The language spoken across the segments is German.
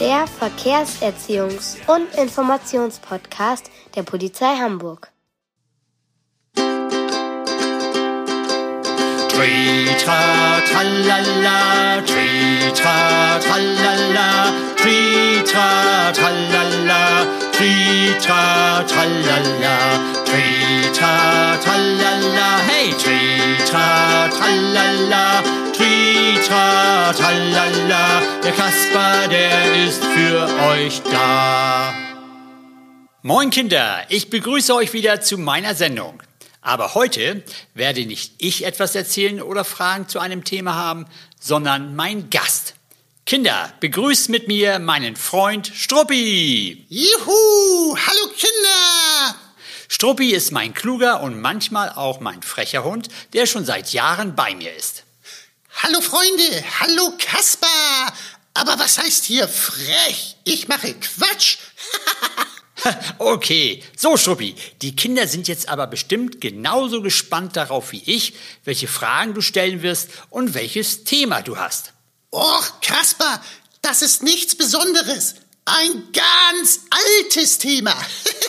Der Verkehrserziehungs- und Informationspodcast der Polizei Hamburg. Tritra tralala, tritra tralala, tritra tralala, tritra tralala, der Kasper, der ist für euch da. Moin Kinder, ich begrüße euch wieder zu meiner Sendung. Aber heute werde nicht ich etwas erzählen oder Fragen zu einem Thema haben, sondern mein Gast. Kinder, begrüßt mit mir meinen Freund Struppi. Juhu! Hallo Kinder! Struppi ist mein kluger und manchmal auch mein frecher Hund, der schon seit Jahren bei mir ist. Hallo Freunde! Hallo Kaspar! Aber was heißt hier frech? Ich mache Quatsch! Okay, so Struppi, die Kinder sind jetzt aber bestimmt genauso gespannt darauf wie ich, welche Fragen du stellen wirst und welches Thema du hast. Och, Kaspar, das ist nichts Besonderes. Ein ganz altes Thema.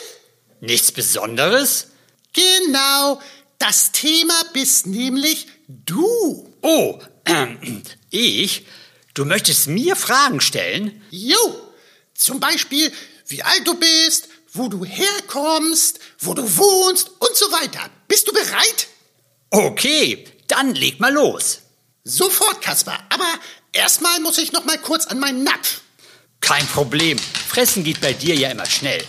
Nichts Besonderes? genau, das Thema bist nämlich du. Oh, ähm, ich? Du möchtest mir Fragen stellen? Jo, zum Beispiel, wie alt du bist, wo du herkommst, wo du wohnst und so weiter. Bist du bereit? Okay, dann leg mal los. Sofort, Kaspar. Aber erstmal muss ich noch mal kurz an meinen Napf. Kein Problem. Fressen geht bei dir ja immer schnell.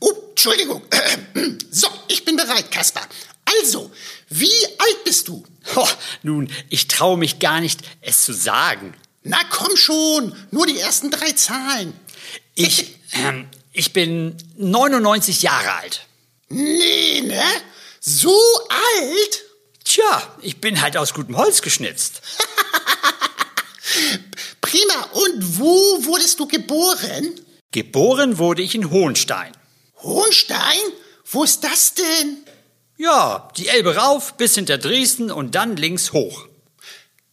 Oh, Entschuldigung. So, ich bin bereit, Kaspar. Also, wie alt bist du? Ho, nun, ich traue mich gar nicht, es zu sagen. Na komm schon, nur die ersten drei Zahlen. Ich, ähm, ich bin 99 Jahre alt. Nee, ne? So alt? Tja, ich bin halt aus gutem Holz geschnitzt. Prima. Und wo wurdest du geboren? Geboren wurde ich in Hohenstein. Hohenstein? Wo ist das denn? Ja, die Elbe rauf bis hinter Dresden und dann links hoch.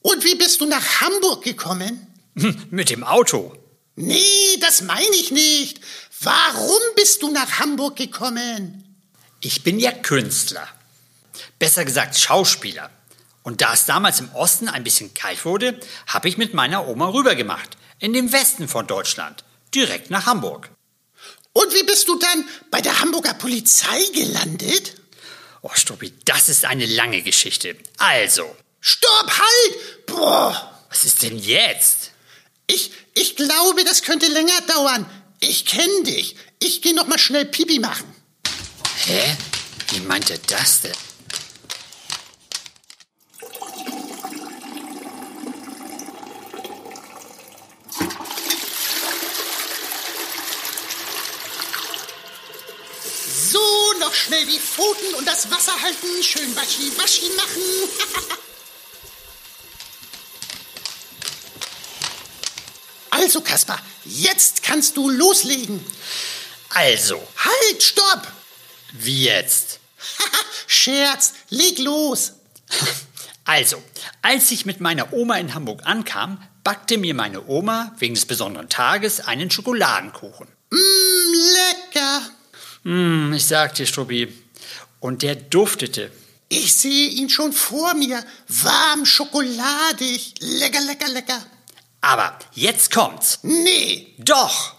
Und wie bist du nach Hamburg gekommen? Hm, Mit dem Auto. Nee, das meine ich nicht. Warum bist du nach Hamburg gekommen? Ich bin ja Künstler. Besser gesagt Schauspieler. Und da es damals im Osten ein bisschen kalt wurde, habe ich mit meiner Oma rübergemacht. In dem Westen von Deutschland. Direkt nach Hamburg. Und wie bist du dann bei der Hamburger Polizei gelandet? Oh, Struppi, das ist eine lange Geschichte. Also, Stopp, halt! Boah, was ist denn jetzt? ich, ich glaube, das könnte länger dauern. Ich kenne dich. Ich gehe noch mal schnell Pipi machen. Hä? Wie meint er das denn? So, noch schnell die Pfoten und das Wasser halten. Schön waschi, waschi machen. also, Kaspar, jetzt kannst du loslegen. Also, Halt, stopp! wie jetzt? Scherz, leg los. Also, als ich mit meiner Oma in Hamburg ankam, backte mir meine Oma wegen des besonderen Tages einen Schokoladenkuchen. Mmm, lecker. Hm, ich sag dir, Struppi, und der duftete. Ich sehe ihn schon vor mir. Warm, schokoladig. Lecker, lecker, lecker. Aber jetzt kommt's. Nee. Doch.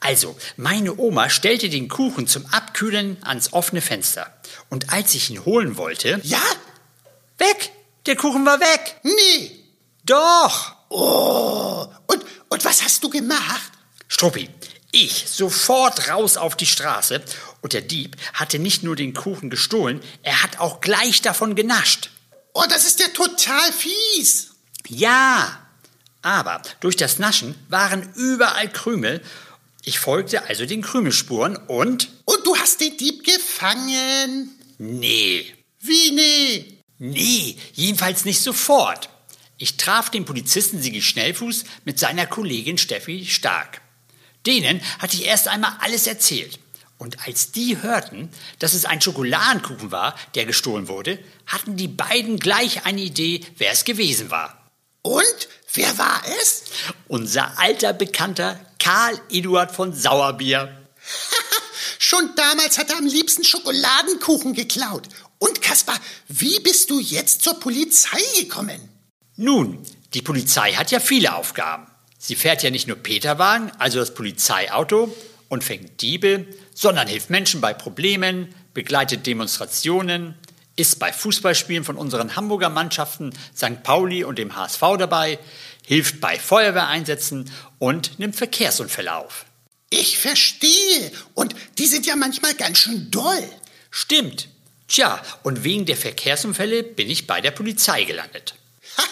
Also, meine Oma stellte den Kuchen zum Abkühlen ans offene Fenster. Und als ich ihn holen wollte, Ja? weg! Der Kuchen war weg! Nee. Doch! Und, und was hast du gemacht? Struppi, ich sofort raus auf die Straße und der Dieb hatte nicht nur den Kuchen gestohlen, er hat auch gleich davon genascht. Oh, das ist ja total fies. Ja, aber durch das Naschen waren überall Krümel. Ich folgte also den Krümelspuren und Und du hast den Dieb gefangen. nee, Wie nee? nee, jedenfalls nicht sofort. Ich traf den Polizisten Sigi Schnellfuß mit seiner Kollegin Steffi Stark. Denen hatte ich erst einmal alles erzählt. Und als die hörten, dass es ein Schokoladenkuchen war, der gestohlen wurde, hatten die beiden gleich eine Idee, wer es gewesen war. Und wer war es? Unser alter Bekannter Karl Eduard von Sauerbier. Schon damals hat er am liebsten Schokoladenkuchen geklaut. Und Kaspar, wie bist du jetzt zur Polizei gekommen? Nun, die Polizei hat ja viele Aufgaben. Sie fährt ja nicht nur Peterwagen, also das Polizeiauto, und fängt Diebe, sondern hilft Menschen bei Problemen, begleitet Demonstrationen, ist bei Fußballspielen von unseren Hamburger Mannschaften St. Pauli und dem HSV dabei, hilft bei Feuerwehreinsätzen und nimmt Verkehrsunfälle auf. Ich verstehe. Und die sind ja manchmal ganz schön doll. Stimmt. Tja, und wegen der Verkehrsunfälle bin ich bei der Polizei gelandet. Ha,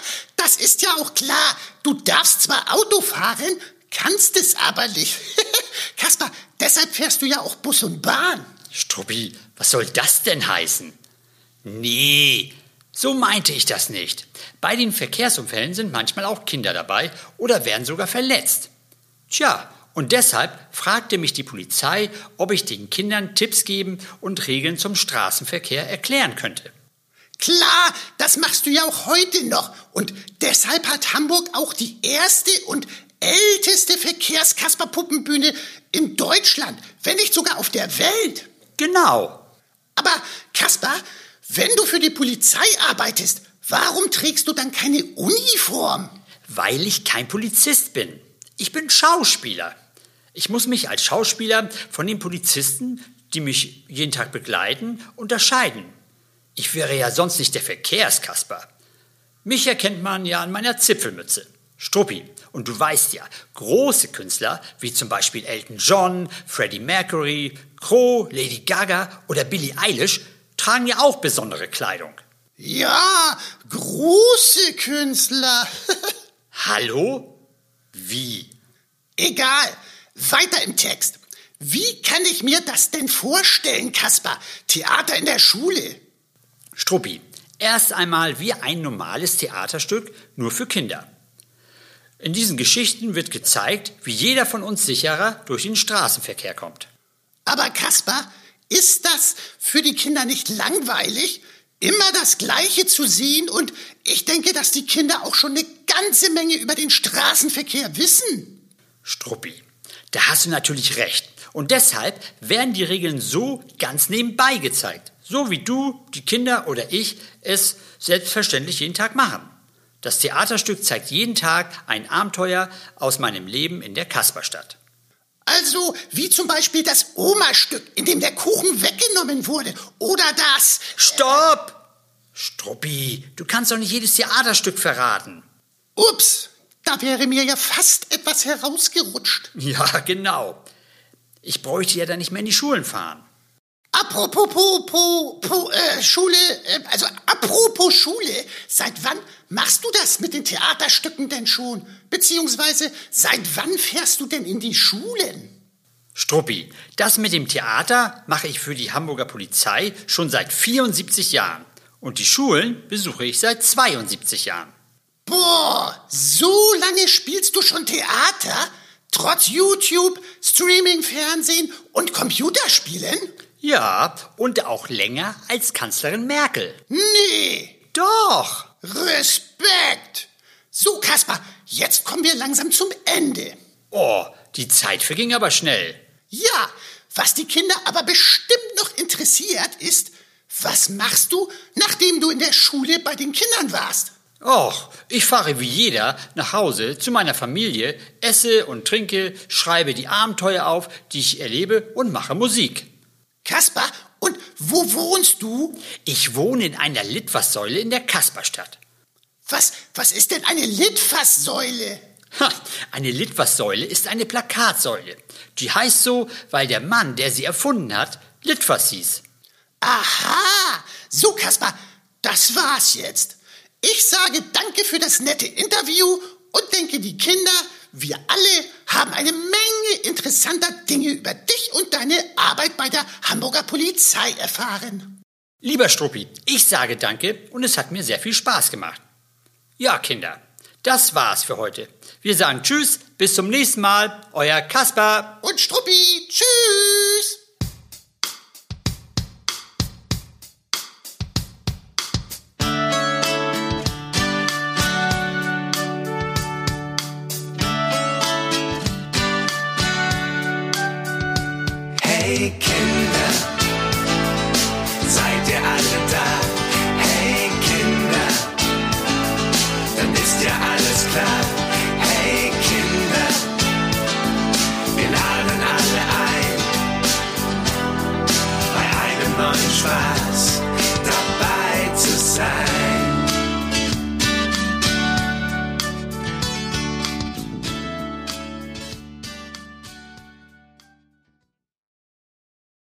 das ist ja auch klar. Du darfst zwar Auto fahren, kannst es aber nicht. Kaspar, deshalb fährst du ja auch Bus und Bahn. Struppi, was soll das denn heißen? Nee, so meinte ich das nicht. Bei den Verkehrsunfällen sind manchmal auch Kinder dabei oder werden sogar verletzt. Tja, und deshalb fragte mich die Polizei, ob ich den Kindern Tipps geben und Regeln zum Straßenverkehr erklären könnte. Klar, das machst du ja auch heute noch. Und deshalb hat Hamburg auch die erste und älteste Verkehrskasperpuppenbühne in Deutschland, wenn nicht sogar auf der Welt. Genau. Aber Kaspar, wenn du für die Polizei arbeitest, warum trägst du dann keine Uniform? Weil ich kein Polizist bin. Ich bin Schauspieler. Ich muss mich als Schauspieler von den Polizisten, die mich jeden Tag begleiten, unterscheiden. Ich wäre ja sonst nicht der Verkehrskasper. Mich erkennt man ja an meiner Zipfelmütze. Struppi. Und du weißt ja, große Künstler wie zum Beispiel Elton John, Freddie Mercury, Crow, Lady Gaga oder Billie Eilish tragen ja auch besondere Kleidung. Ja, große Künstler. Hallo? Wie? Egal, weiter im Text. Wie kann ich mir das denn vorstellen, Kaspar? Theater in der Schule. Struppi. Erst einmal wie ein normales Theaterstück, nur für Kinder. In diesen Geschichten wird gezeigt, wie jeder von uns sicherer durch den Straßenverkehr kommt. Aber Kaspar, ist das für die Kinder nicht langweilig, immer das Gleiche zu sehen? Und ich denke, dass die Kinder auch schon eine ganze Menge über den Straßenverkehr wissen. Struppi, da hast du natürlich recht. Und deshalb werden die Regeln so ganz nebenbei gezeigt. So wie du, die Kinder oder ich es selbstverständlich jeden Tag machen. Das Theaterstück zeigt jeden Tag ein Abenteuer aus meinem Leben in der Kasperstadt. Also wie zum Beispiel das Oma-Stück, in dem der Kuchen weggenommen wurde. Oder das. Stopp! Struppi, du kannst doch nicht jedes Theaterstück verraten. Ups, da wäre mir ja fast etwas herausgerutscht. Ja, genau. Ich bräuchte ja dann nicht mehr in die Schulen fahren. Apropos po, po, po, äh, Schule, äh, also apropos Schule, seit wann machst du das mit den Theaterstücken denn schon? Beziehungsweise seit wann fährst du denn in die Schulen? Struppi, das mit dem Theater mache ich für die Hamburger Polizei schon seit 74 Jahren. Und die Schulen besuche ich seit 72 Jahren. Boah, so lange spielst du schon Theater? Trotz YouTube, Streaming, Fernsehen und Computerspielen? Ja, und auch länger als Kanzlerin Merkel. Nee, Doch! Respekt. So, Kaspar, jetzt kommen wir langsam zum Ende. Oh, die Zeit verging aber schnell. Ja, was die Kinder aber bestimmt noch interessiert ist, was machst du, nachdem du in der Schule bei den Kindern warst? Och, ich fahre wie jeder nach Hause zu meiner Familie, esse und trinke, schreibe die Abenteuer auf, die ich erlebe und mache Musik. Kaspar, und wo wohnst du? Ich wohne in einer Litfaßsäule in der Kasperstadt. Was, was ist denn eine Litfaßsäule? Ha, eine Litfaßsäule ist eine Plakatsäule. Die heißt so, weil der Mann, der sie erfunden hat, Litfaß hieß. Aha, so Kaspar, das war's jetzt. Ich sage danke für das nette Interview und denke, die Kinder, wir alle haben eine Menge interessanter Dinge über dich und deine Arbeit bei der Hamburger Polizei erfahren. Lieber Struppi, ich sage danke und es hat mir sehr viel Spaß gemacht. Ja, Kinder, das war's für heute. Wir sagen Tschüss, bis zum nächsten Mal, euer Kasper. Und Struppi, tschüss.